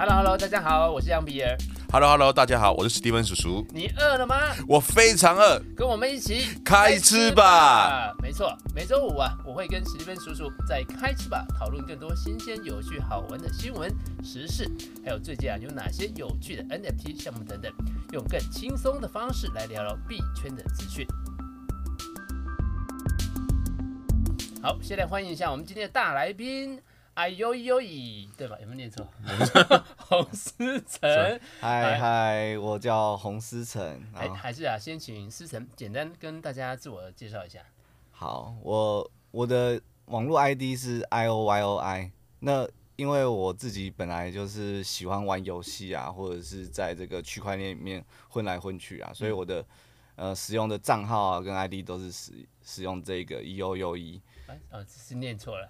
Hello Hello，大家好，我是杨比尔。Hello Hello，大家好，我是史蒂芬叔叔。你饿了吗？我非常饿，跟我们一起开吃吧。没错，每周五啊，我会跟史蒂芬叔叔在开吃吧讨论更多新鲜、有趣、好玩的新闻时事，还有最近啊有哪些有趣的 NFT 项目等等，用更轻松的方式来聊聊币圈的资讯。好，现在欢迎一下我们今天的大来宾。哎呦呦咦，对吧？有没有念错？洪思成，嗨嗨，我叫洪思成。哎，还是啊，先请思成简单跟大家自我介绍一下。好，我我的网络 ID 是 I O Y O I。那因为我自己本来就是喜欢玩游戏啊，或者是在这个区块链里面混来混去啊，所以我的呃使用的账号啊跟 ID 都是使使用这个 E O U E。哦，是念错了。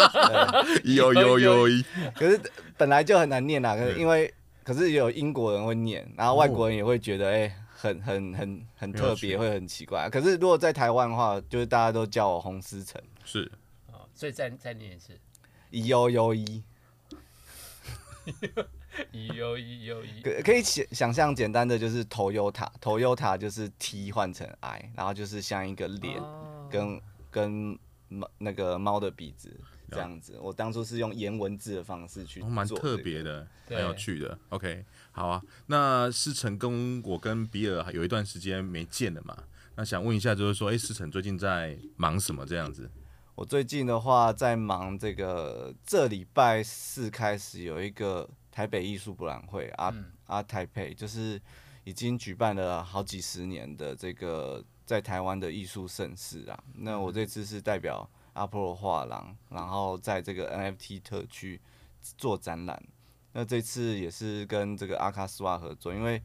有有有，可是本来就很难念啦，可是因为可是也有英国人会念，然后外国人也会觉得哎、欸，很很很很特别，会很奇怪。可是如果在台湾的话，就是大家都叫我洪思成。是。哦，所以再再念一次。E O U E。E O E O E。可可以想想象简单的就是 Toyota，Toyota 就是 T 换成 I，然后就是像一个脸跟跟。猫那个猫的鼻子这样子，我当初是用颜文字的方式去做，蛮、哦、特别的，很有趣的。OK，好啊。那思成跟我跟比尔有一段时间没见了嘛，那想问一下，就是说，哎、欸，思成最近在忙什么？这样子？我最近的话在忙这个，这礼拜四开始有一个台北艺术博览会啊啊，台北就是已经举办了好几十年的这个。在台湾的艺术盛事啊，那我这次是代表阿波罗画廊，然后在这个 NFT 特区做展览。那这次也是跟这个阿卡斯瓦合作，因为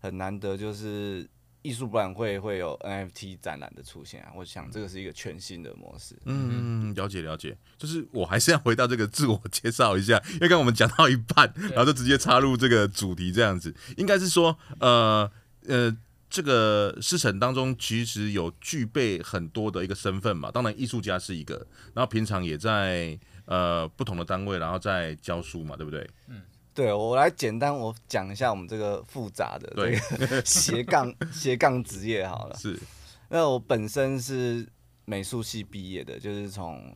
很难得就是艺术博览会会有 NFT 展览的出现啊。我想这个是一个全新的模式。嗯，了解了解。就是我还是要回到这个自我介绍一下，因为刚刚我们讲到一半，然后就直接插入这个主题这样子，应该是说，呃呃。这个师承当中其实有具备很多的一个身份嘛，当然艺术家是一个，然后平常也在呃不同的单位，然后在教书嘛，对不对？嗯，对，我来简单我讲一下我们这个复杂的对 斜杠斜杠职业好了。是，那我本身是美术系毕业的，就是从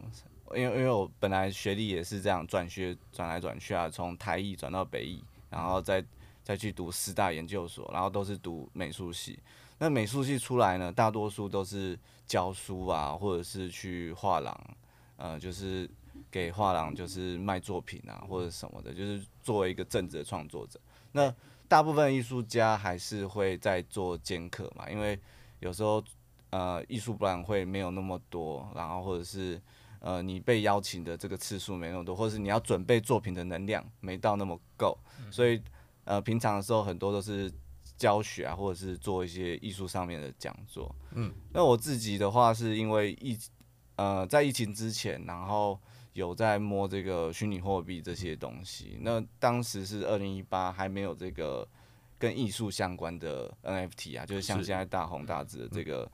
因为因为我本来学历也是这样转学转来转去啊，从台艺转到北艺，然后再。再去读师大研究所，然后都是读美术系。那美术系出来呢，大多数都是教书啊，或者是去画廊，呃，就是给画廊就是卖作品啊，或者什么的，就是作为一个正职的创作者。那大部分艺术家还是会在做兼课嘛，因为有时候呃艺术博览会没有那么多，然后或者是呃你被邀请的这个次数没那么多，或者是你要准备作品的能量没到那么够，所以。呃，平常的时候很多都是教学啊，或者是做一些艺术上面的讲座。嗯，那我自己的话是因为疫，呃，在疫情之前，然后有在摸这个虚拟货币这些东西。那当时是二零一八，还没有这个跟艺术相关的 NFT 啊，就是像现在大红大紫的这个、嗯、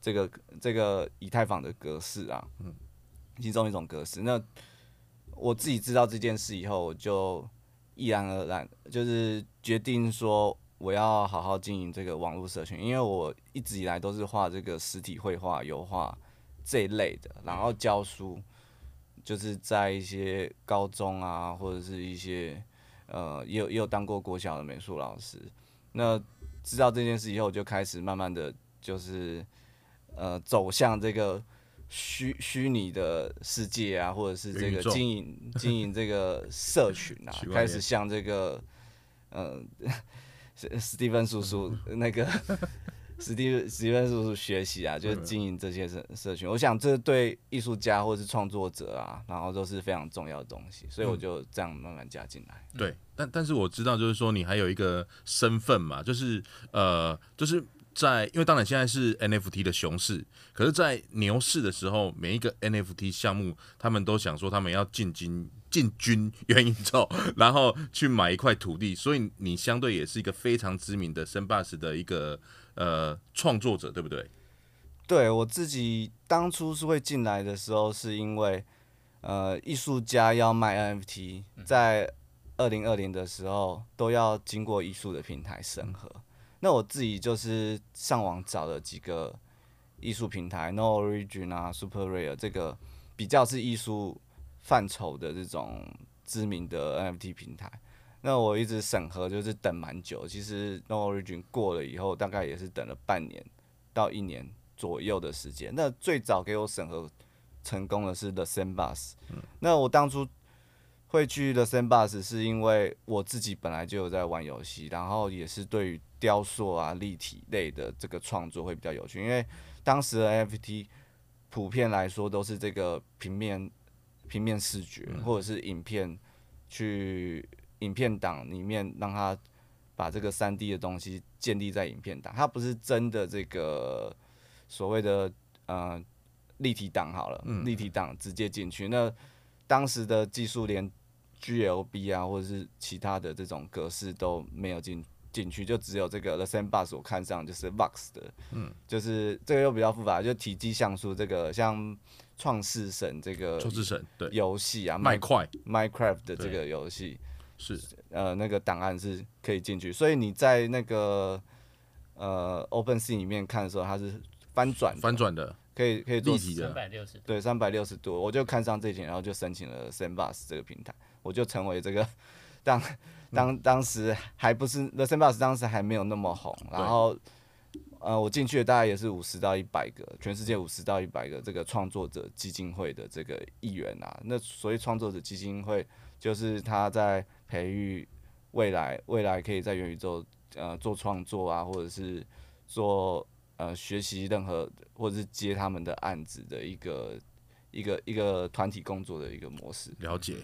这个这个以太坊的格式啊，嗯，其中一种格式。那我自己知道这件事以后，我就。毅然而然，就是决定说我要好好经营这个网络社群，因为我一直以来都是画这个实体绘画、油画这一类的，然后教书，就是在一些高中啊，或者是一些呃，也有也有当过国小的美术老师。那知道这件事以后，我就开始慢慢的就是呃走向这个。虚虚拟的世界啊，或者是这个经营 经营这个社群啊，开始向这个嗯、呃，史蒂芬叔叔那个 史蒂史蒂芬叔叔学习啊，就是经营这些社社群。我想这对艺术家或是创作者啊，然后都是非常重要的东西，所以我就这样慢慢加进来。对，但但是我知道，就是说你还有一个身份嘛，就是呃，就是。在，因为当然现在是 NFT 的熊市，可是，在牛市的时候，每一个 NFT 项目，他们都想说他们要进军进军元宇宙，然后去买一块土地，所以你相对也是一个非常知名的 Sandbox 的一个呃创作者，对不对？对，我自己当初是会进来的时候，是因为呃艺术家要卖 NFT，在二零二零的时候都要经过艺术的平台审核。那我自己就是上网找了几个艺术平台，No Origin 啊，Super Rare 这个比较是艺术范畴的这种知名的 NFT 平台。那我一直审核，就是等蛮久。其实 No Origin 过了以后，大概也是等了半年到一年左右的时间。那最早给我审核成功的是 The Sandbox。那我当初会去 The Sandbox 是因为我自己本来就有在玩游戏，然后也是对于雕塑啊、立体类的这个创作会比较有趣。因为当时的 NFT 普遍来说都是这个平面平面视觉或者是影片去。影片档里面让他把这个三 D 的东西建立在影片档，它不是真的这个所谓的呃立体档好了，嗯、立体档直接进去。那当时的技术连 GLB 啊或者是其他的这种格式都没有进进去，就只有这个 The Sandbox 我看上就是 Vox 的，嗯，就是这个又比较复杂，就体积像素这个像创世神这个创世神对。游戏啊麦块。Minecraft 的这个游戏。是，呃，那个档案是可以进去，所以你在那个呃 OpenSea 里面看的时候，它是翻转，翻转的，可以可以做立体的，三百六十，对，三百六十度，我就看上这一点，然后就申请了 Sandbox 这个平台，我就成为这个当 当当时还不是 The Sandbox 当时还没有那么红，然后呃，我进去的大概也是五十到一百个，全世界五十到一百个这个创作者基金会的这个议员啊，那所谓创作者基金会就是他在。培育未来，未来可以在元宇宙呃做创作啊，或者是做呃学习任何，或者是接他们的案子的一个一个一个团体工作的一个模式。了解，好，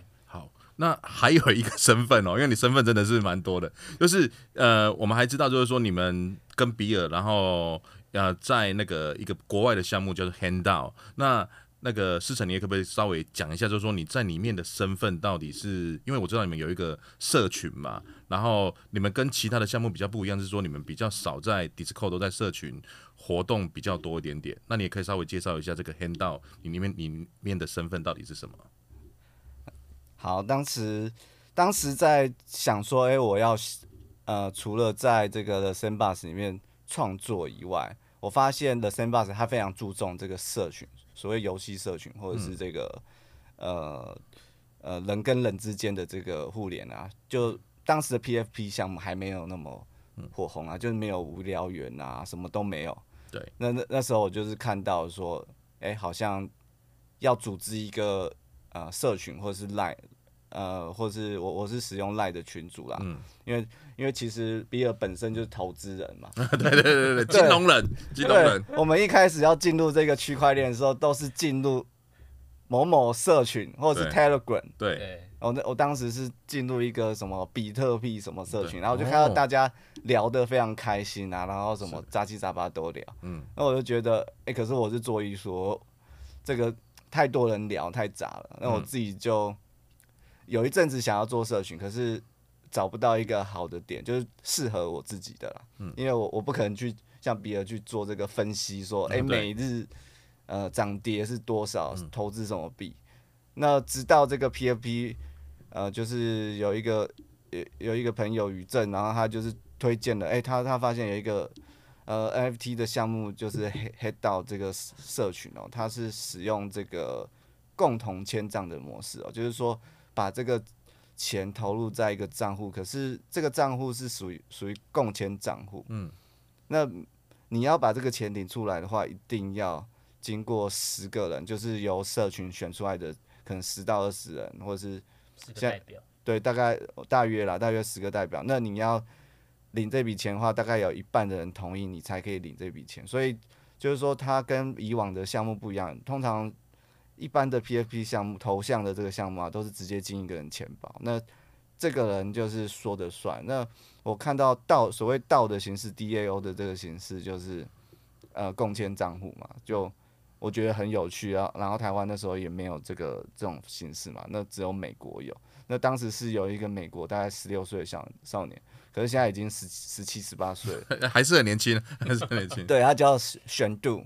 那还有一个身份哦，因为你身份真的是蛮多的，就是呃，我们还知道就是说你们跟比尔，然后呃在那个一个国外的项目叫做 HANDDAO，那。那个思成，你也可不可以稍微讲一下，就是说你在里面的身份到底是？因为我知道你们有一个社群嘛，然后你们跟其他的项目比较不一样，是说你们比较少在 Discord 都在社群活动比较多一点点。那你也可以稍微介绍一下这个 HANDDAO，你里面里面的身份到底是什么？好，当时当时在想说，哎、欸，我要呃，除了在这个 The Sandbox 里面创作以外，我发现 The Sandbox 它非常注重这个社群。所谓游戏社群，或者是这个、嗯、呃呃人跟人之间的这个互联啊，就当时的 PFP 项目还没有那么火红啊，就是没有无聊猿啊，什么都没有。对，那那那时候我就是看到说，哎、欸，好像要组织一个呃社群，或者是 Line，呃，或者是我我是使用 Line 的群组啦，嗯，因为因为其实比尔本身就是投资人嘛，对对对 对，金融人，金融人。我们一开始要进入这个区块链的时候，都是进入某某社群或者是 Telegram。对，我那我当时是进入一个什么比特币什么社群，然后就看到大家聊得非常开心啊，然后什么杂七杂八都聊。嗯，那我就觉得，哎、欸，可是我是做艺术，这个太多人聊太杂了，那我自己就有一阵子想要做社群，可是。找不到一个好的点，就是适合我自己的啦。嗯，因为我我不可能去像别人去做这个分析，说，哎、欸，每日呃涨跌是多少，投资什么币。那直到这个 PFP，呃，就是有一个有有一个朋友宇正，然后他就是推荐了，哎、欸，他他发现有一个呃 NFT 的项目，就是 Head 到这个社群哦，它是使用这个共同签账的模式哦，就是说把这个。钱投入在一个账户，可是这个账户是属于属于共签账户。嗯，那你要把这个钱领出来的话，一定要经过十个人，就是由社群选出来的，可能十到二十人，或者是十个代表。对，大概大约啦，大约十个代表。那你要领这笔钱的话，大概有一半的人同意，你才可以领这笔钱。所以就是说，它跟以往的项目不一样，通常。一般的 PFP 项目头像的这个项目啊，都是直接进一个人钱包，那这个人就是说的算。那我看到道所谓道的形式 DAO 的这个形式，就是呃共签账户嘛，就我觉得很有趣啊。然后台湾那时候也没有这个这种形式嘛，那只有美国有。那当时是有一个美国大概十六岁的小少年，可是现在已经十十七十八岁了，还是很年轻，还是很年轻。对，他叫玄度。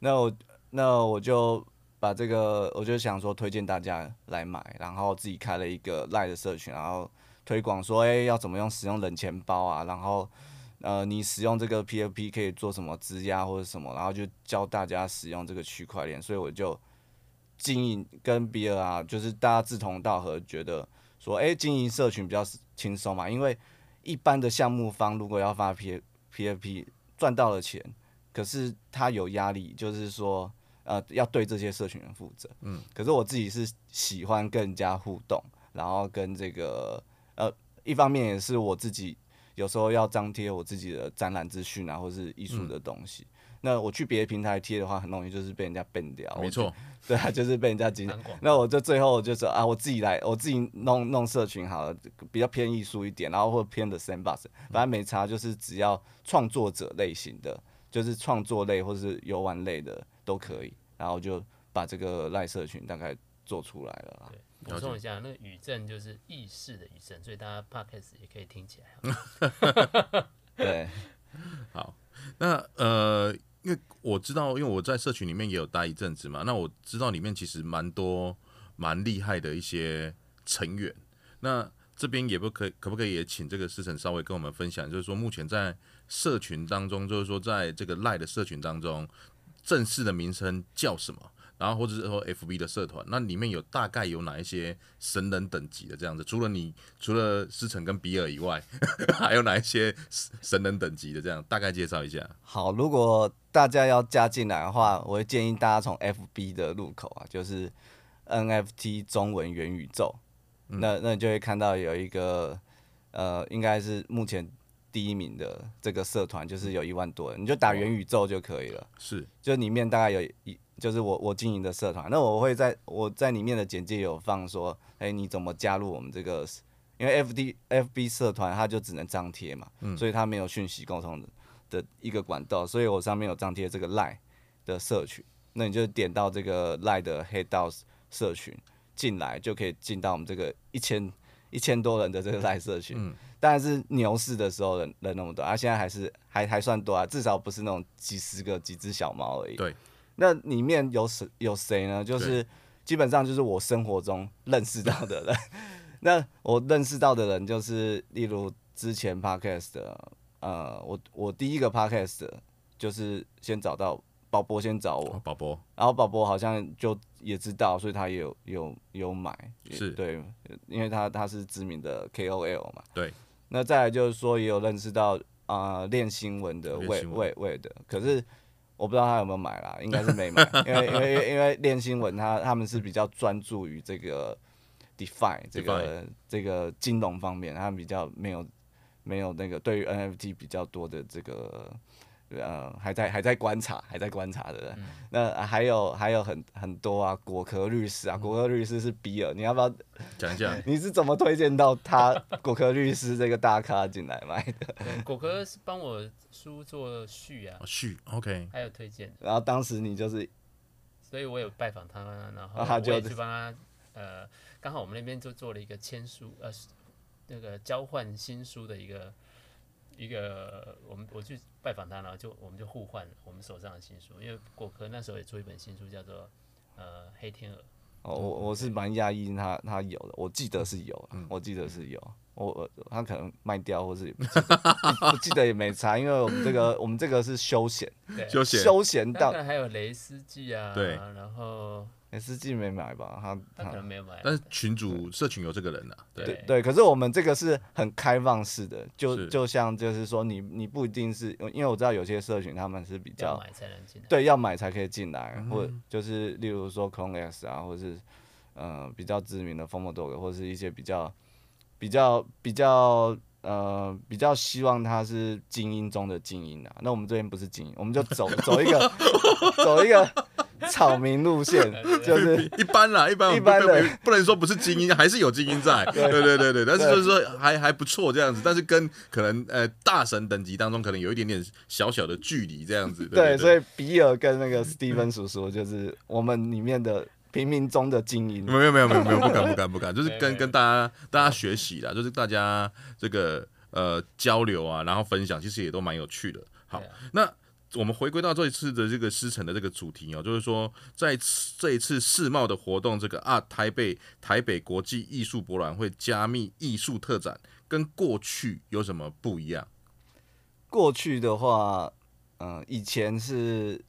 那我那我就。把这个，我就想说推荐大家来买，然后自己开了一个 LINE 的社群，然后推广说，哎、欸，要怎么用使用冷钱包啊，然后呃，你使用这个 PFP 可以做什么质押或者什么，然后就教大家使用这个区块链，所以我就经营跟比尔啊，就是大家志同道合，觉得说，哎、欸，经营社群比较轻松嘛，因为一般的项目方如果要发 P PFP 赚到了钱，可是他有压力，就是说。呃，要对这些社群人负责。嗯，可是我自己是喜欢更加互动，然后跟这个呃，一方面也是我自己有时候要张贴我自己的展览资讯啊，或是艺术的东西。嗯、那我去别的平台贴的话，很容易就是被人家 ban 掉。没错，对啊，就是被人家禁。那我就最后就说啊，我自己来，我自己弄弄社群好了，比较偏艺术一点，然后或偏的 sandbox，反正没差，就是只要创作者类型的，就是创作类或是游玩类的。都可以，然后就把这个赖社群大概做出来了。对，补充一下，那个语正就是意识的语正，所以大家 podcast 也可以听起来。对，好，那呃，因为我知道，因为我在社群里面也有待一阵子嘛，那我知道里面其实蛮多蛮厉害的一些成员。那这边也不可，可不可以也请这个思成稍微跟我们分享，就是说目前在社群当中，就是说在这个赖的社群当中。正式的名称叫什么？然后或者是说 FB 的社团，那里面有大概有哪一些神人等级的这样子？除了你，除了思成跟比尔以外，还有哪一些神人等级的这样？大概介绍一下。好，如果大家要加进来的话，我会建议大家从 FB 的入口啊，就是 NFT 中文元宇宙，嗯、那那你就会看到有一个呃，应该是目前。第一名的这个社团就是有一万多人，你就打元宇宙就可以了。是，就里面大概有一，就是我我经营的社团，那我会在我在里面的简介有放说，哎，你怎么加入我们这个？因为 F D F B 社团它就只能张贴嘛，嗯，所以它没有讯息沟通的的一个管道，所以我上面有张贴这个 Line 的社群，那你就点到这个 Line 的黑道社群进来，就可以进到我们这个一千一千多人的这个 Line 社群。嗯但是牛市的时候人人那么多，啊，现在还是还还算多啊，至少不是那种几十个几只小猫而已。对，那里面有谁有谁呢？就是基本上就是我生活中认识到的人。那我认识到的人就是，例如之前 podcast 的，呃，我我第一个 podcast 就是先找到宝博，先找我宝博，然后宝博好像就也知道，所以他也有有有买，是对，因为他他是知名的 KOL 嘛，对。那再来就是说，也有认识到啊，练、呃、新闻的魏魏魏的，可是我不知道他有没有买啦，应该是没买，因为因为因为练新闻他他们是比较专注于这个 DeFi 这个 Define 这个金融方面，他们比较没有没有那个对于 NFT 比较多的这个。呃，还在还在观察，还在观察的。嗯、那还有还有很很多啊，果壳律师啊，果壳律师是比尔，你要不要讲讲？你是怎么推荐到他果壳律师这个大咖进来买的？果壳是帮我书做序啊，序 OK，还有推荐。然后当时你就是，所以我有拜访他，然后我也去帮他，呃，刚好我们那边就做了一个签书，呃，那个交换新书的一个。一个我们我去拜访他，然后就我们就互换我们手上的新书，因为果壳那时候也出一本新书，叫做呃黑天鹅。哦，我我是蛮讶异他他有的，我记得是有，嗯、我记得是有，我他可能卖掉，或是不记得，不记得也没差，因为我们这个我们这个是休闲，休闲休闲到还有雷斯记啊，对，然后。S G 没买吧？他他可能没有买，但是群主社群有这个人呐。对对，可是我们这个是很开放式的，就就像就是说，你你不一定是，因为我知道有些社群他们是比较对，要买才可以进来，或就是例如说 Clone S 啊，或是呃比较知名的 FOMO Dog，或是一些比较比较比较呃比较希望他是精英中的精英啊。那我们这边不是精英，我们就走走一个走一个。草民路线就是一般啦，一般一般的，不能说不是精英，还是有精英在。对对对对，但是就是说还还不错这样子，但是跟可能呃大神等级当中可能有一点点小小的距离这样子。对，所以比尔跟那个 Steven 叔叔就是我们里面的平民中的精英。没有没有没有没有，不敢不敢不敢，就是跟跟大家大家学习啦，就是大家这个呃交流啊，然后分享，其实也都蛮有趣的。好，那。我们回归到这一次的这个师承的这个主题哦，就是说在这一次世贸的活动，这个啊台北台北国际艺术博览会加密艺术特展，跟过去有什么不一样？过去的话，嗯、以前是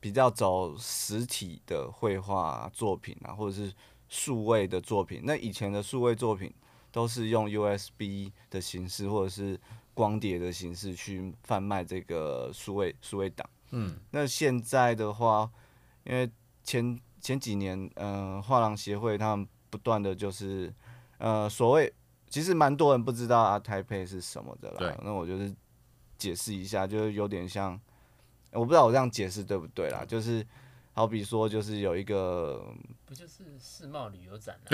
比较走实体的绘画作品啊，或者是数位的作品。那以前的数位作品都是用 USB 的形式，或者是光碟的形式去贩卖这个数位数位档。嗯，那现在的话，因为前前几年，呃，画廊协会他们不断的就是，呃，所谓其实蛮多人不知道啊，台北是什么的啦。对。那我就是解释一下，就是有点像，我不知道我这样解释对不对啦，就是。好比说，就是有一个，不就是世贸旅游展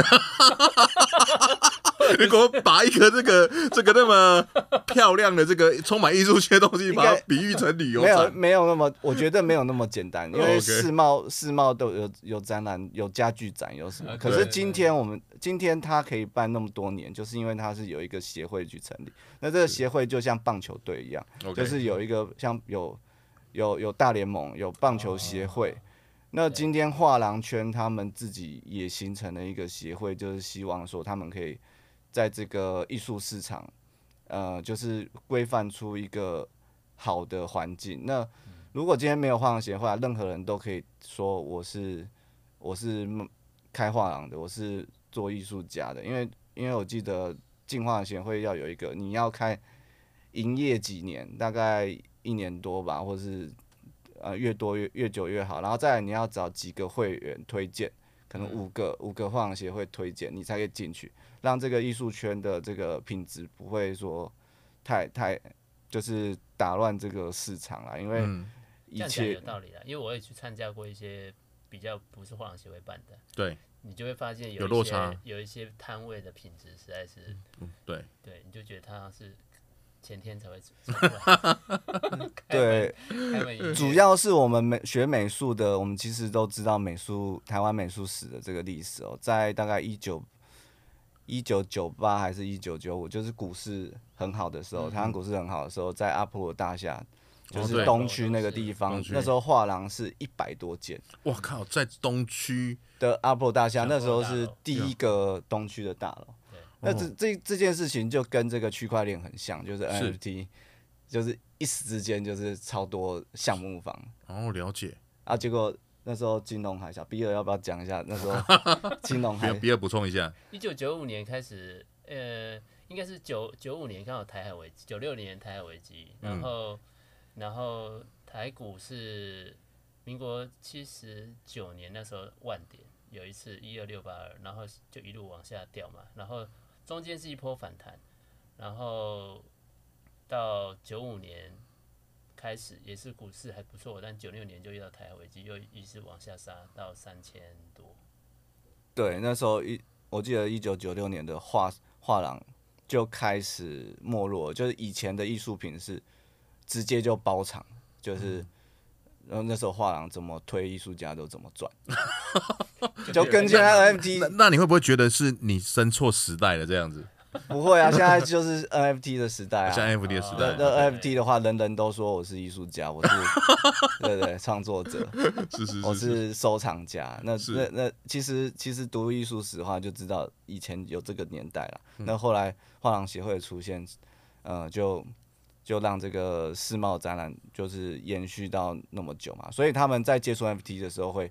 吗？如果把一个这个 这个那么漂亮的这个充满艺术性的东西，把它比喻成旅游展，没有没有那么，我觉得没有那么简单。因为世贸世贸都有有展览，有家具展，有什么？可是今天我们今天它可以办那么多年，就是因为它是有一个协会去成立。那这个协会就像棒球队一样，就是有一个像有有有大联盟，有棒球协会。那今天画廊圈他们自己也形成了一个协会，就是希望说他们可以在这个艺术市场，呃，就是规范出一个好的环境。那如果今天没有画廊协会，任何人都可以说我是我是开画廊的，我是做艺术家的。因为因为我记得进画廊协会要有一个，你要开营业几年，大概一年多吧，或是。呃，越多越越久越好，然后再来你要找几个会员推荐，可能五个、嗯、五个画廊协会推荐，你才可以进去，让这个艺术圈的这个品质不会说太太就是打乱这个市场啦，因为一切、嗯、有道理啦，因为我也去参加过一些比较不是画廊协会办的，对，你就会发现有，有落差，有一些摊位的品质实在是，嗯，对，对，你就觉得它是。前天才会出 对，主要是我们美学美术的，我们其实都知道美术台湾美术史的这个历史哦，在大概一九一九九八还是一九九五，就是股市很好的时候，台湾股市很好的时候，在阿波罗大厦，就是东区那个地方，那时候画廊是一百多间。我靠，在东区的阿波罗大厦，那时候是第一个东区的大楼。那这这这件事情就跟这个区块链很像，就是 NFT，是就是一时之间就是超多项目房。哦，了解。啊，结果那时候金融海啸，比尔要不要讲一下？那时候 金融海啸，比尔补充一下。一九九五年开始，呃，应该是九九五年刚好台海危机，九六年台海危机，然后、嗯、然后台股是民国七十九年那时候万点，有一次一二六八二，然后就一路往下掉嘛，然后。中间是一波反弹，然后到九五年开始也是股市还不错，但九六年就遇到台海危机，又一直往下杀到三千多。对，那时候一我记得一九九六年的画画廊就开始没落，就是以前的艺术品是直接就包场，就是。嗯然后那时候画廊怎么推，艺术家都怎么赚，就跟现在 NFT 那。那你会不会觉得是你生错时代了这样子？不会啊，现在就是 NFT 的时代啊。像 NFT 的时代。那、哦、NFT 的话，人人都说我是艺术家，我是 对对创作者，是是，是，是，我是收藏家。那那那其实其实读艺术史的话，就知道以前有这个年代了。嗯、那后来画廊协会的出现，呃，就。就让这个世贸展览就是延续到那么久嘛，所以他们在接触 NFT 的时候会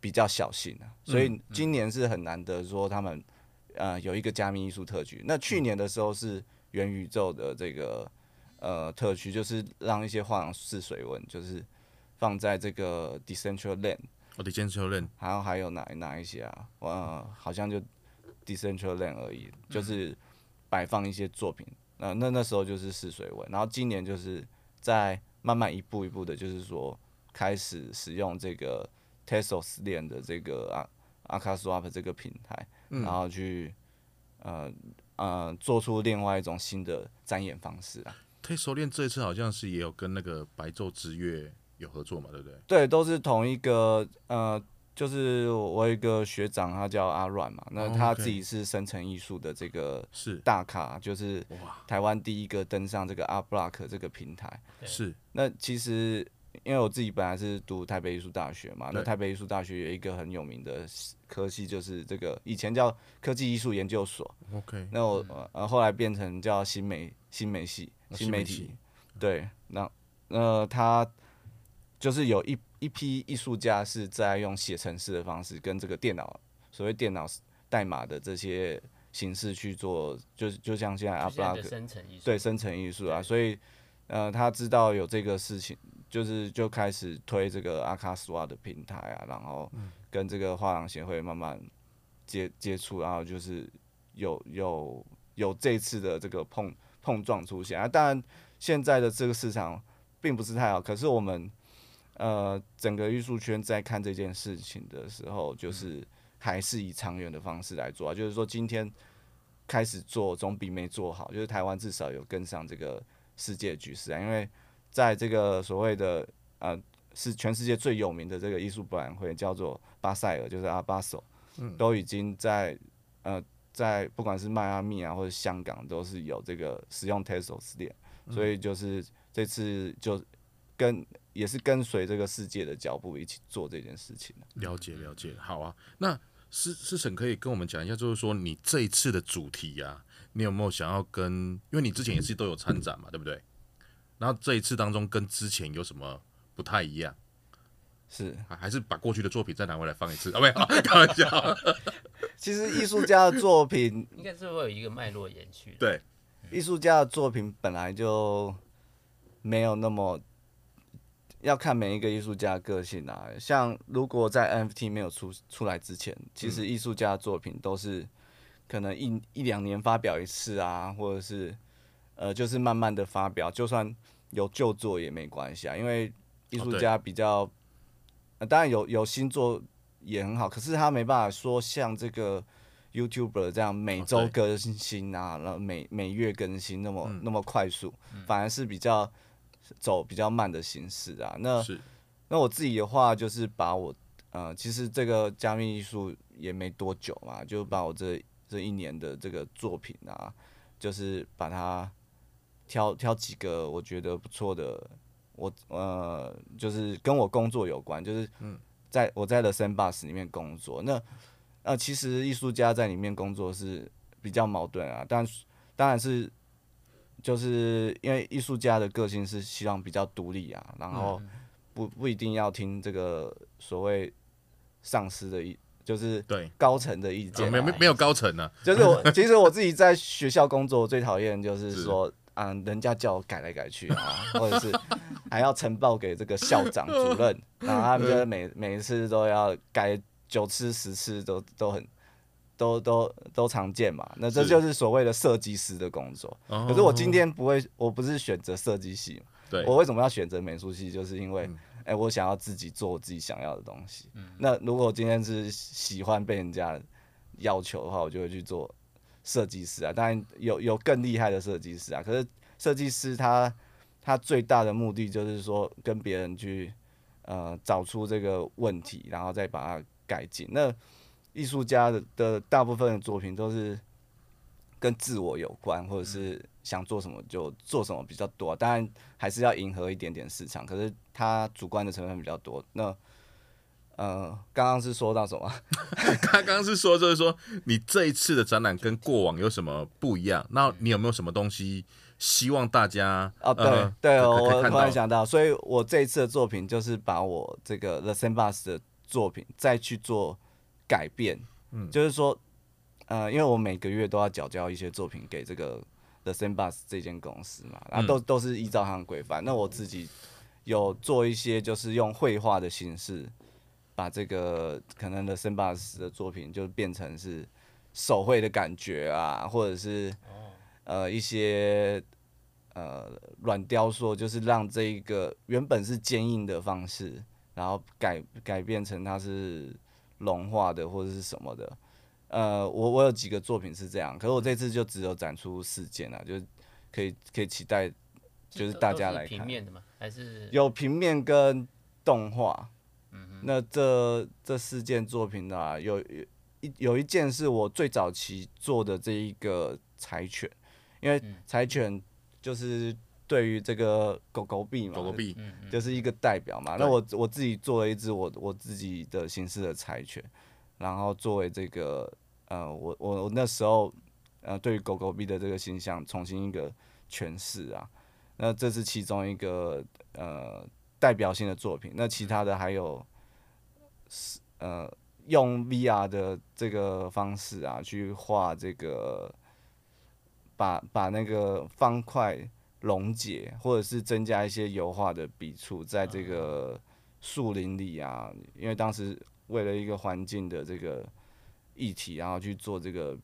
比较小心啊。所以今年是很难得说他们呃有一个加密艺术特区。那去年的时候是元宇宙的这个呃特区，就是让一些画廊试水温，就是放在这个 Decentraland。哦，Decentraland。还有还有哪哪一些啊？呃，好像就 Decentraland 而已，就是摆放一些作品。那那那时候就是试水温，然后今年就是在慢慢一步一步的，就是说开始使用这个 Tesos 链的这个啊 Akaswap 这个平台，然后去呃呃做出另外一种新的展演方式啊。Tezos 链这一次好像是也有跟那个白昼之月有合作嘛，对不对？对，都是同一个呃。就是我有一个学长，他叫阿软嘛，那他自己是生成艺术的这个大咖，就是台湾第一个登上这个 Art Block 这个平台。是。那其实因为我自己本来是读台北艺术大学嘛，那台北艺术大学有一个很有名的科系，就是这个以前叫科技艺术研究所。OK，那我呃后来变成叫新媒新媒系新媒体。对，那呃他就是有一一批艺术家是在用写程式的方式跟这个电脑所谓电脑代码的这些形式去做，就是就像现在阿布拉克对生成艺术啊，所以。呃，他知道有这个事情，就是就开始推这个阿卡斯瓦的平台啊，然后跟这个画廊协会慢慢接接触，然后就是有有有这次的这个碰碰撞出现啊。当然，现在的这个市场并不是太好，可是我们呃整个艺术圈在看这件事情的时候，就是还是以长远的方式来做啊。就是说，今天开始做总比没做好，就是台湾至少有跟上这个。世界局势啊，因为在这个所谓的呃是全世界最有名的这个艺术博览会叫做巴塞尔，就是阿巴索，都已经在呃在不管是迈阿密啊或者香港都是有这个使用 Tezos 链，所以就是这次就跟也是跟随这个世界的脚步一起做这件事情。了解了解，好啊，那思思成可以跟我们讲一下，就是说你这一次的主题呀、啊。你有没有想要跟？因为你之前也是都有参展嘛，对不对？然后这一次当中跟之前有什么不太一样？是还是把过去的作品再拿回来放一次？啊，没有，开玩笑。其实艺术家的作品 应该是会有一个脉络延续。对，艺术家的作品本来就没有那么要看每一个艺术家个性啊。像如果在 NFT 没有出出来之前，其实艺术家的作品都是。可能一一两年发表一次啊，或者是呃，就是慢慢的发表，就算有旧作也没关系啊，因为艺术家比较，哦呃、当然有有新作也很好，可是他没办法说像这个 YouTuber 这样每周更新啊，然后每每月更新那么、嗯、那么快速，反而是比较走比较慢的形式啊。那那我自己的话就是把我呃，其实这个加密艺术也没多久嘛，就把我这。这一年的这个作品啊，就是把它挑挑几个我觉得不错的，我呃就是跟我工作有关，就是在我在 The Sandbox 里面工作，那呃其实艺术家在里面工作是比较矛盾啊，但当然是就是因为艺术家的个性是希望比较独立啊，然后不不一定要听这个所谓上司的意。就是对高层的意见，没没没有高层呢、啊。就是我 其实我自己在学校工作最讨厌就是说，啊，人家叫我改来改去啊，或者是 还要呈报给这个校长主任，然后他们就是每每一次都要改九次十次都都很都都都常见嘛。那这就是所谓的设计师的工作。可是我今天不会，我不是选择设计系，对，我为什么要选择美术系？就是因为。哎、欸，我想要自己做我自己想要的东西。嗯、那如果今天是喜欢被人家要求的话，我就会去做设计师啊。当然有有更厉害的设计师啊。可是设计师他他最大的目的就是说跟别人去呃找出这个问题，然后再把它改进。那艺术家的的大部分的作品都是跟自我有关，或者是。想做什么就做什么比较多，当然还是要迎合一点点市场，可是他主观的成分比较多。那呃，刚刚是说到什么？刚刚是说就是说你这一次的展览跟过往有什么不一样？那你有没有什么东西希望大家？哦，对、呃、对，我突然想到，所以我这一次的作品就是把我这个 The Sandbox 的作品再去做改变，嗯，就是说呃，因为我每个月都要缴交一些作品给这个。The Sandbox 这间公司嘛，然后都都是依照他的规范。那我自己有做一些，就是用绘画的形式，把这个可能 The Sandbox 的作品就变成是手绘的感觉啊，或者是呃一些呃软雕塑，就是让这一个原本是坚硬的方式，然后改改变成它是融化的或者是什么的。呃，我我有几个作品是这样，可是我这次就只有展出四件了，就是可以可以期待，就是大家来看。平面的吗？还是有平面跟动画？那这这四件作品呢，有有一有一件是我最早期做的这一个柴犬，因为柴犬就是对于这个狗狗币嘛，狗狗币就是一个代表嘛。那我我自己做了一只我我自己的形式的柴犬，然后作为这个呃，我我我那时候呃，对于狗狗币的这个形象重新一个诠释啊。那这是其中一个呃代表性的作品。那其他的还有是呃用 VR 的这个方式啊，去画这个把把那个方块溶解，或者是增加一些油画的笔触，在这个树林里啊。因为当时为了一个环境的这个议题，然后去做这个。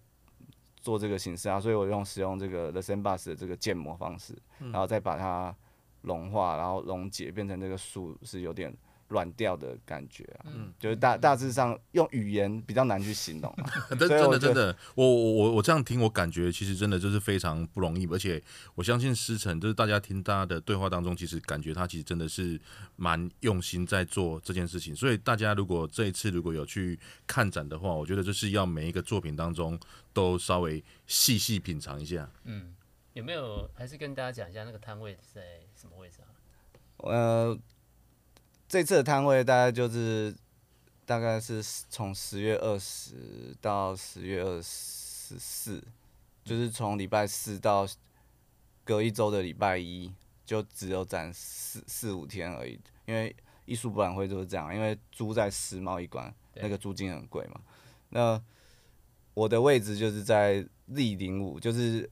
做这个形式啊，所以我用使用这个 The Sandbox 的这个建模方式，然后再把它融化，然后溶解，变成这个树是有点。软掉的感觉啊，嗯，就是大大致上用语言比较难去形容，真真的真的，我我我我这样听，我感觉其实真的就是非常不容易，而且我相信师承就是大家听大家的对话当中，其实感觉他其实真的是蛮用心在做这件事情。所以大家如果这一次如果有去看展的话，我觉得就是要每一个作品当中都稍微细细品尝一下。嗯，有没有还是跟大家讲一下那个摊位在什么位置啊？呃。这次的摊位大概就是，大概是从十月二十到十月二十四，就是从礼拜四到隔一周的礼拜一，就只有展四四五天而已。因为艺术博览会就是这样，因为租在世贸一馆，那个租金很贵嘛。那我的位置就是在 Z 零五，就是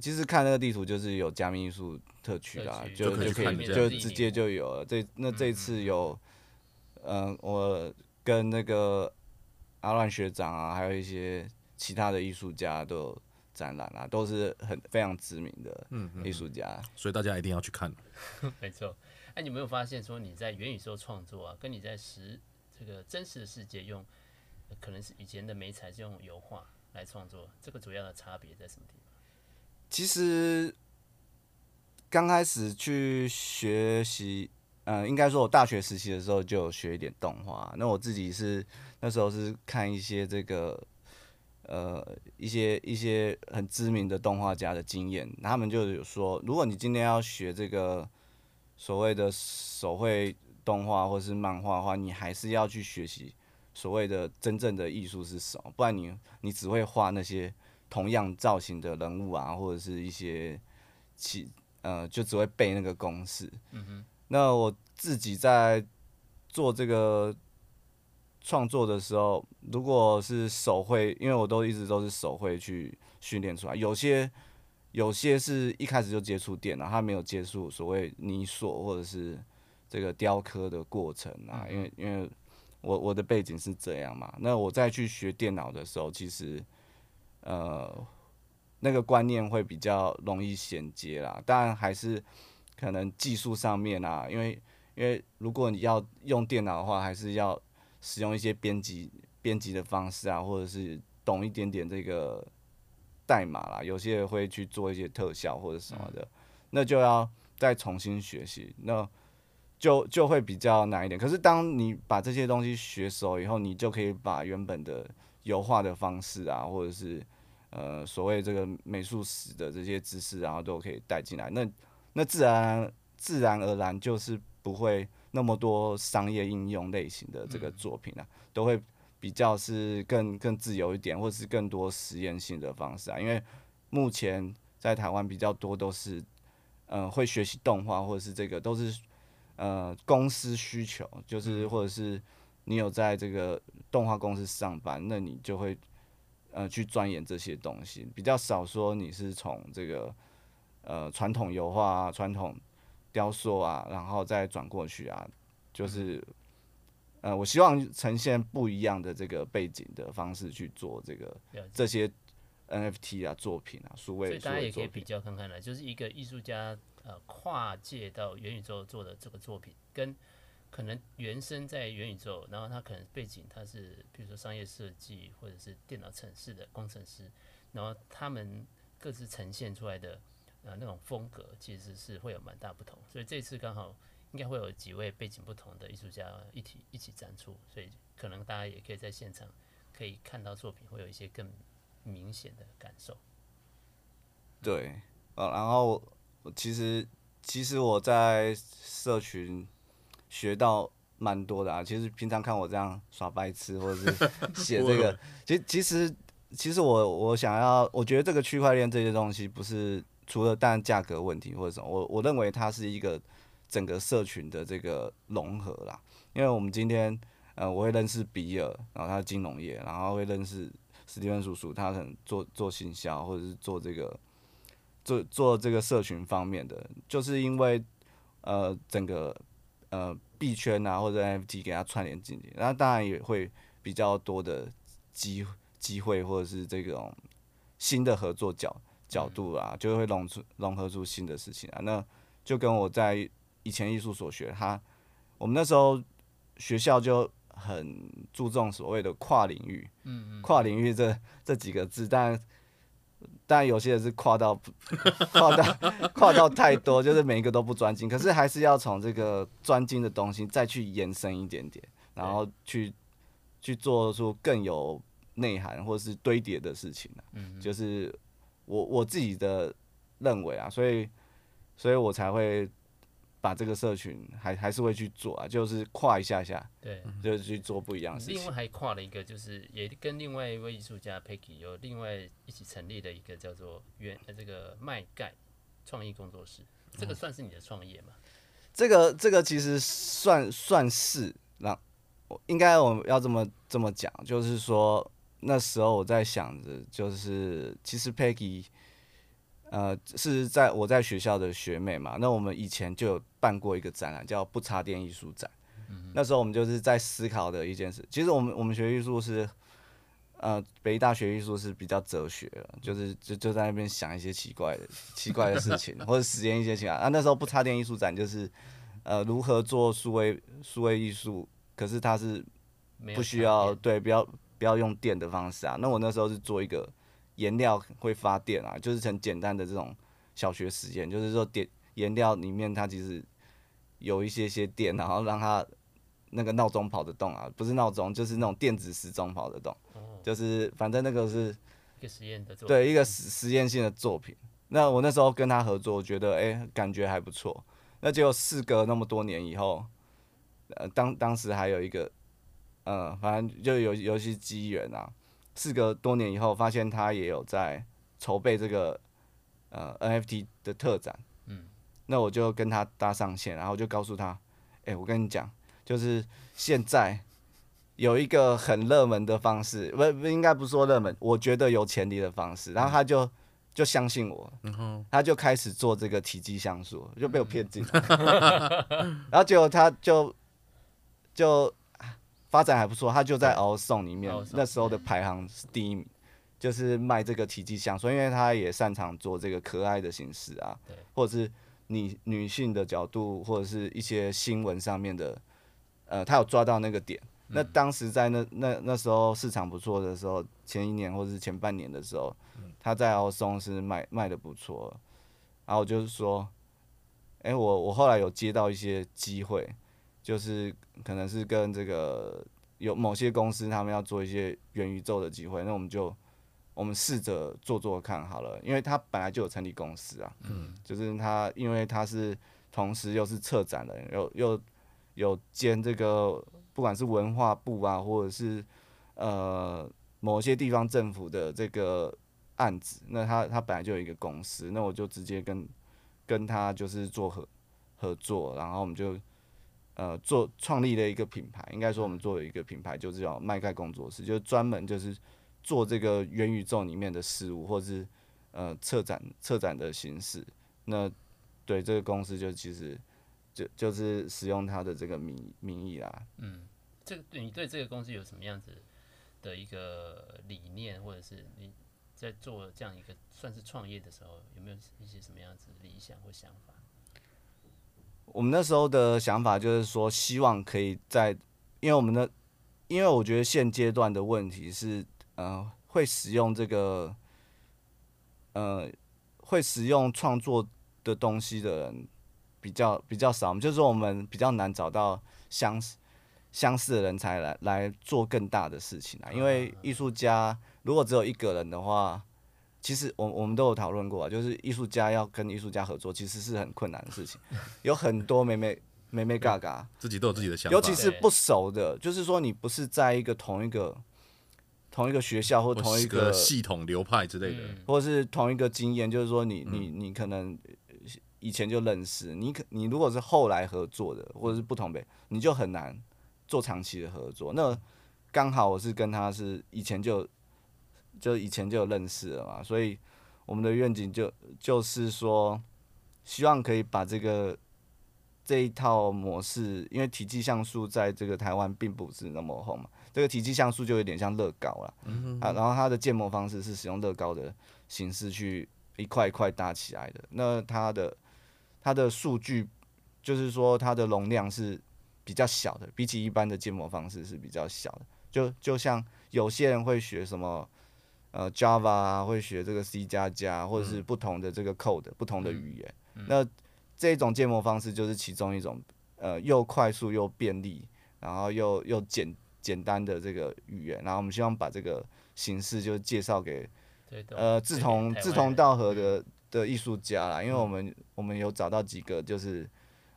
其实看那个地图就是有加密艺术。特区啦，就就可以就直接就有了。这那这次有，嗯、呃，我跟那个阿乱学长啊，还有一些其他的艺术家都有展览啊，都是很非常知名的艺术家，所以大家一定要去看。没错，哎，你有没有发现说你在元宇宙创作啊，跟你在实这个真实的世界用，可能是以前的媒材是用油画来创作，这个主要的差别在什么地方？其实。刚开始去学习，嗯，应该说，我大学时期的时候就有学一点动画。那我自己是那时候是看一些这个，呃，一些一些很知名的动画家的经验，他们就有说，如果你今天要学这个所谓的手绘动画或是漫画的话，你还是要去学习所谓的真正的艺术是什么，不然你你只会画那些同样造型的人物啊，或者是一些其。呃，就只会背那个公式。嗯哼。那我自己在做这个创作的时候，如果是手绘，因为我都一直都是手绘去训练出来。有些有些是一开始就接触电脑，他没有接触所谓泥塑或者是这个雕刻的过程啊。因为因为我我的背景是这样嘛。那我再去学电脑的时候，其实呃。那个观念会比较容易衔接啦，当然还是可能技术上面啊，因为因为如果你要用电脑的话，还是要使用一些编辑编辑的方式啊，或者是懂一点点这个代码啦，有些人会去做一些特效或者什么的，那就要再重新学习，那就就会比较难一点。可是当你把这些东西学熟以后，你就可以把原本的油画的方式啊，或者是呃，所谓这个美术史的这些知识，然后都可以带进来，那那自然自然而然就是不会那么多商业应用类型的这个作品啊，都会比较是更更自由一点，或者是更多实验性的方式啊。因为目前在台湾比较多都是，呃，会学习动画或者是这个都是呃公司需求，就是或者是你有在这个动画公司上班，那你就会。呃，去钻研这些东西比较少，说你是从这个呃传统油画啊、传统雕塑啊，然后再转过去啊，就是呃，我希望呈现不一样的这个背景的方式去做这个这些 NFT 啊作品啊，数位。所以大家也可以比较看看了，就是一个艺术家呃跨界到元宇宙做的这个作品跟。可能原生在元宇宙，然后他可能背景他是，比如说商业设计或者是电脑城市的工程师，然后他们各自呈现出来的呃那种风格，其实是会有蛮大不同。所以这次刚好应该会有几位背景不同的艺术家一起一起展出，所以可能大家也可以在现场可以看到作品，会有一些更明显的感受。对，呃，然后其实其实我在社群学到蛮多的啊。其实平常看我这样耍白痴，或者是 写这个，其其实其实我我想要，我觉得这个区块链这些东西不是除了当然价格问题或者什么，我我认为它是一个整个社群的这个融合啦。因为我们今天呃，我会认识比尔，然后他是金融业，然后会认识史蒂芬叔叔，他可能做做行销或者是做这个。做做这个社群方面的，就是因为呃整个呃币圈啊或者 NFT 给它串联进去，那当然也会比较多的机机会或者是这种新的合作角角度啊，就会融出融合出新的事情啊。那就跟我在以前艺术所学，他我们那时候学校就很注重所谓的跨领域，嗯嗯，跨领域这这几个字，但但有些人是跨到 跨到 跨到太多，就是每一个都不专精。可是还是要从这个专精的东西再去延伸一点点，然后去去做出更有内涵或是堆叠的事情。嗯，就是我我自己的认为啊，所以所以我才会。把这个社群还还是会去做啊，就是跨一下下，对，就是去做不一样的事情。另外还跨了一个，就是也跟另外一位艺术家 Peggy 有另外一起成立的一个叫做原呃这个麦盖创意工作室，这个算是你的创业吗？嗯、这个这个其实算算是，那应该我要这么这么讲，就是说那时候我在想着，就是其实 Peggy。呃，是在我在学校的学妹嘛，那我们以前就有办过一个展览，叫不插电艺术展。嗯、那时候我们就是在思考的一件事。其实我们我们学艺术是，呃，北艺大学艺术是比较哲学，就是就就在那边想一些奇怪的 奇怪的事情，或者实验一些情况。啊，那时候不插电艺术展就是，呃，如何做数位数位艺术，可是它是不需要对，不要不要用电的方式啊。那我那时候是做一个。颜料会发电啊，就是很简单的这种小学实验，就是说点颜料里面它其实有一些些电，然后让它那个闹钟跑得动啊，不是闹钟，就是那种电子时钟跑得动，就是反正那个是一个实验的作品，对，一个实实验性的作品。那我那时候跟他合作，我觉得哎、欸，感觉还不错。那结果事隔那么多年以后，呃，当当时还有一个，呃，反正就有有一些机缘啊。事隔多年以后，发现他也有在筹备这个呃 NFT 的特展，嗯，那我就跟他搭上线，然后就告诉他，哎、欸，我跟你讲，就是现在有一个很热门的方式，不不应该不说热门，我觉得有潜力的方式，然后他就就相信我，他就开始做这个体积像素，就被我骗进来，然后结果他就就。发展还不错，他就在 OurSong 里面，那时候的排行是第一名，就是卖这个体积像素，因为他也擅长做这个可爱的形式啊，或者是女女性的角度，或者是一些新闻上面的，呃，他有抓到那个点。那当时在那那那时候市场不错的时候，前一年或者是前半年的时候，他在 OurSong 是卖卖的不错，然后就是说，哎，我我后来有接到一些机会。就是可能是跟这个有某些公司他们要做一些元宇宙的机会，那我们就我们试着做做看好了，因为他本来就有成立公司啊，嗯，就是他因为他是同时又是策展人，又又有兼这个不管是文化部啊，或者是呃某些地方政府的这个案子，那他他本来就有一个公司，那我就直接跟跟他就是做合合作，然后我们就。呃，做创立了一个品牌，应该说我们做了一个品牌，就是叫麦盖工作室，就是专门就是做这个元宇宙里面的事物，或是呃策展策展的形式。那对这个公司就其实就就是使用它的这个名名义啦。嗯，这个你对这个公司有什么样子的一个理念，或者是你在做这样一个算是创业的时候，有没有一些什么样子的理想或想法？我们那时候的想法就是说，希望可以在，因为我们的，因为我觉得现阶段的问题是，呃，会使用这个，呃，会使用创作的东西的人比较比较少，就是说我们比较难找到相似相似的人才来来做更大的事情啊。因为艺术家如果只有一个人的话，其实我我们都有讨论过啊，就是艺术家要跟艺术家合作，其实是很困难的事情，有很多妹妹。妹妹嘎嘎，自己都有自己的想法，尤其是不熟的，就是说你不是在一个同一个同一个学校或同一个系统流派之类的，或者是同一个经验，就是说你你你可能以前就认识，你可你如果是后来合作的，或者是不同辈，你就很难做长期的合作。那刚好我是跟他是以前就。就以前就有认识了嘛，所以我们的愿景就就是说，希望可以把这个这一套模式，因为体积像素在这个台湾并不是那么红嘛，这个体积像素就有点像乐高了，啊，然后它的建模方式是使用乐高的形式去一块一块搭起来的，那它的它的数据就是说它的容量是比较小的，比起一般的建模方式是比较小的，就就像有些人会学什么。呃，Java 啊，会学这个 C 加加，或者是不同的这个 code，不同的语言。那这种建模方式就是其中一种，呃，又快速又便利，然后又又简简单的这个语言。然后我们希望把这个形式就介绍给呃志同志同道合的的艺术家啦，因为我们我们有找到几个就是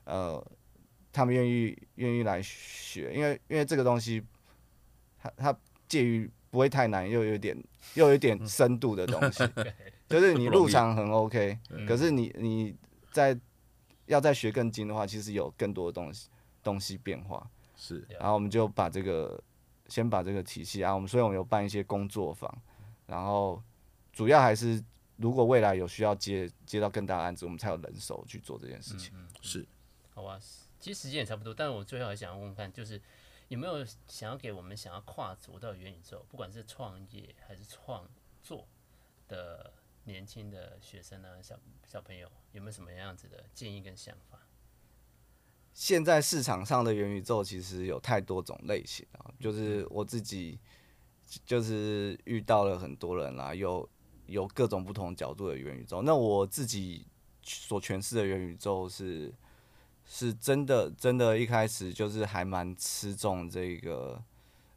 呃，他们愿意愿意来学，因为因为这个东西它它介于。不会太难，又有点又有点深度的东西，就是你入场很 OK，可是你你在要再学更精的话，其实有更多的东西东西变化。是，然后我们就把这个先把这个体系啊，我们所以我们有办一些工作坊，然后主要还是如果未来有需要接接到更大的案子，我们才有人手去做这件事情。嗯嗯、是，好吧，其实时间也差不多，但是我最后还想要问问看，就是。有没有想要给我们想要跨足到元宇宙，不管是创业还是创作的年轻的学生啊，小小朋友，有没有什么样子的建议跟想法？现在市场上的元宇宙其实有太多种类型啊，就是我自己就是遇到了很多人啦，有有各种不同角度的元宇宙。那我自己所诠释的元宇宙是。是真的，真的，一开始就是还蛮吃重这个，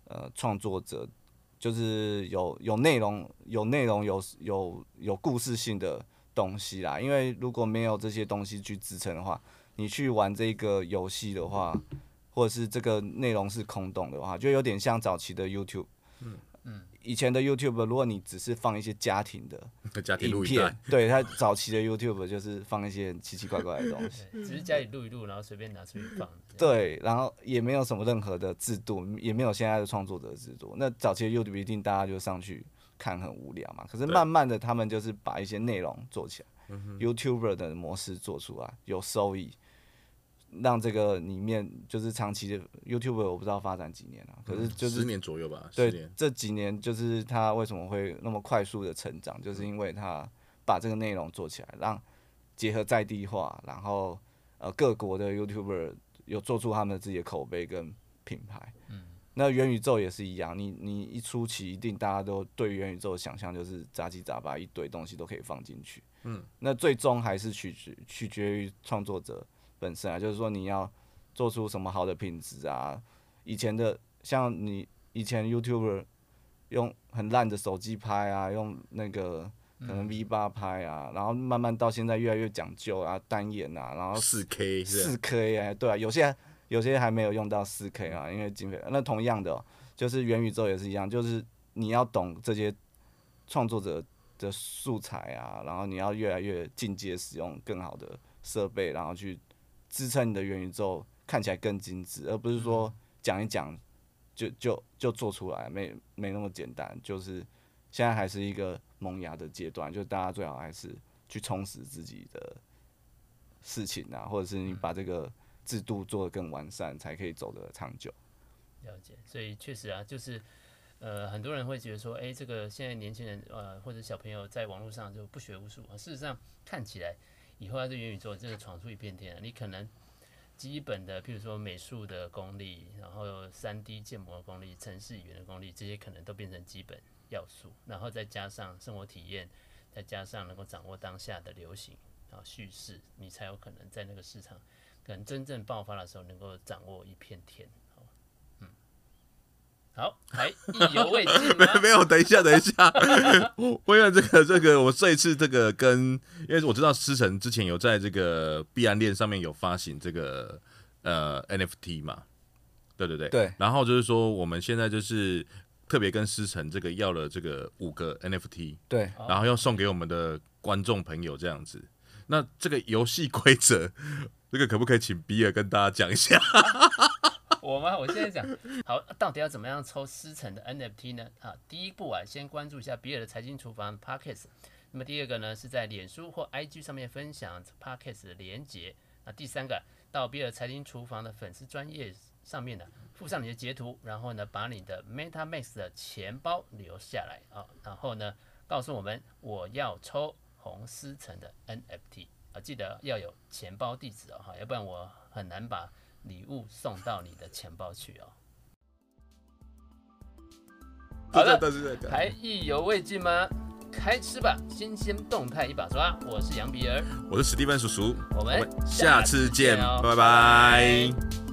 呃，创作者就是有有内容、有内容、有有有故事性的东西啦。因为如果没有这些东西去支撑的话，你去玩这个游戏的话，或者是这个内容是空洞的话，就有点像早期的 YouTube。嗯。以前的 YouTube，如果你只是放一些家庭的 影片，对，他早期的 YouTube 就是放一些奇奇怪怪的东西，只是家里录一录，然后随便拿出去放。对，然后也没有什么任何的制度，也没有现在的创作者制度。那早期的 YouTube 一定大家就上去看很无聊嘛，可是慢慢的他们就是把一些内容做起来，YouTuber 的模式做出来，有收益。让这个里面就是长期的 YouTube，我不知道发展几年了，可是就是十年左右吧。对，这几年就是他为什么会那么快速的成长，就是因为他把这个内容做起来，让结合在地化，然后呃各国的 YouTuber 有做出他们自己的口碑跟品牌。嗯，那元宇宙也是一样，你你一初期一定大家都对元宇宙的想象就是杂七杂八一堆东西都可以放进去。嗯，那最终还是取决取决于创作者。本身啊，就是说你要做出什么好的品质啊。以前的像你以前 YouTuber 用很烂的手机拍啊，用那个可能 V 八拍啊，然后慢慢到现在越来越讲究啊，单眼啊，然后四 K 四 K 哎，对啊，有些有些还没有用到四 K 啊，因为经费。那同样的，就是元宇宙也是一样，就是你要懂这些创作者的素材啊，然后你要越来越进阶，使用更好的设备，然后去。支撑你的元宇宙看起来更精致，而不是说讲一讲就就就做出来，没没那么简单。就是现在还是一个萌芽的阶段，就大家最好还是去充实自己的事情啊，或者是你把这个制度做得更完善，才可以走得长久。了解，所以确实啊，就是呃，很多人会觉得说，诶、欸，这个现在年轻人呃或者小朋友在网络上就不学无术啊，事实上看起来。以后在这元宇宙真的闯出一片天啊！你可能基本的，譬如说美术的功力，然后三 D 建模的功力、程式语言的功力，这些可能都变成基本要素。然后再加上生活体验，再加上能够掌握当下的流行啊叙事，你才有可能在那个市场可能真正爆发的时候，能够掌握一片天。好，还意犹未尽 没没有，等一下，等一下，我因为这个这个，我这一次这个跟，因为我知道思成之前有在这个币安链上面有发行这个呃 NFT 嘛，对对对，对，然后就是说我们现在就是特别跟思成这个要了这个五个 NFT，对，然后要送给我们的观众朋友这样子，那这个游戏规则，这个可不可以请比尔跟大家讲一下？我吗？我现在讲好，到底要怎么样抽狮城的 NFT 呢？啊，第一步啊，先关注一下比尔的财经厨房 Podcast。那么第二个呢，是在脸书或 IG 上面分享 Podcast 的连接。那第三个，到比尔财经厨房的粉丝专页上面呢，附上你的截图，然后呢，把你的 MetaMask 的钱包留下来啊，然后呢，告诉我们我要抽红狮城的 NFT 啊，记得要有钱包地址哦，哈，要不然我很难把。礼物送到你的钱包去哦。好的，还意犹未尽吗？开吃吧，新鲜动态一把抓。我是杨比儿，我是史蒂芬叔叔，我们下次见，哦，拜拜。拜拜。